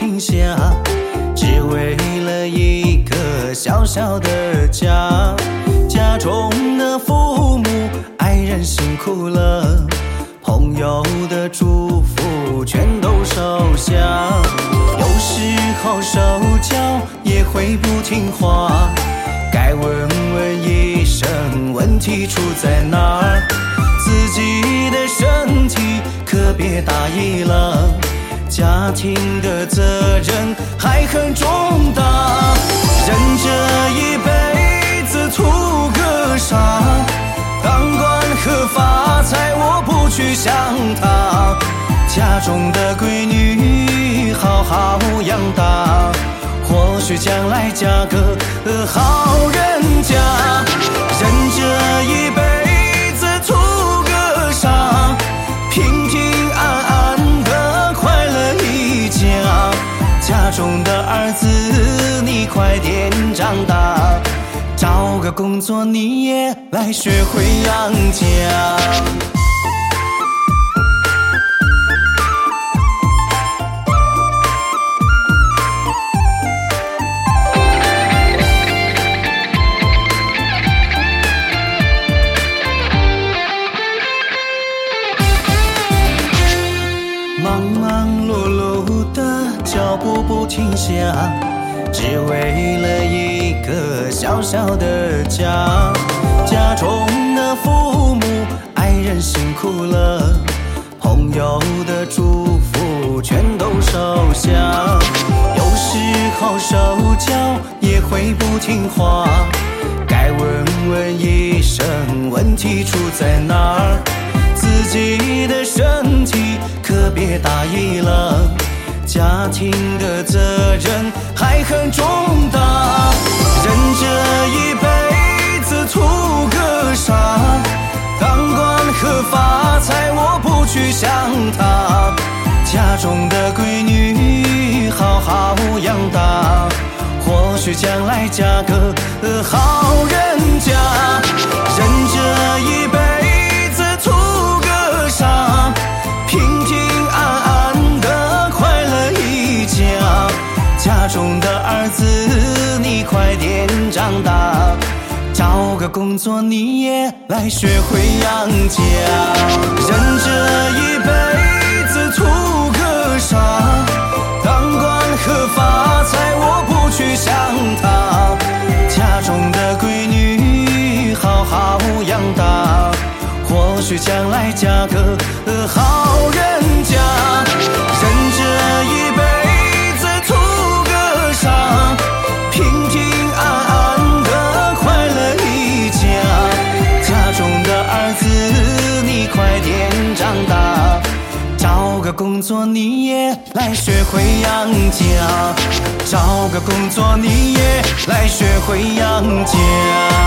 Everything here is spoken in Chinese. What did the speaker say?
停下，只为了一个小小的家。家中的父母、爱人辛苦了，朋友的祝福全都收下。有时候手脚也会不听话，该问问医生问题出在哪儿。自己的身体可别大意了。家庭的责任还很重大。人这一辈子图个啥？当官和发财，我不去想它。家中的闺女好好养大，或许将来嫁个好人家。家中的儿子，你快点长大，找个工作你也来学会养家。脚步不停下，只为了一个小小的家。家中的父母、爱人辛苦了，朋友的祝福全都收下。有时候手脚也会不听话，该问问医生，问题出在哪儿？自己的身体可别大意了，家庭的责任还很重大。人这一辈子图个啥？当官和发财，我不去想它。家中的闺女好好养大，或许将来嫁个好人。个工作你也来学会养家。人这一辈子图个啥？当官和发财，我不去想它。家中的闺女好好养大，或许将来嫁个好人家。作你也来学会养家，找个工作你也来学会养家。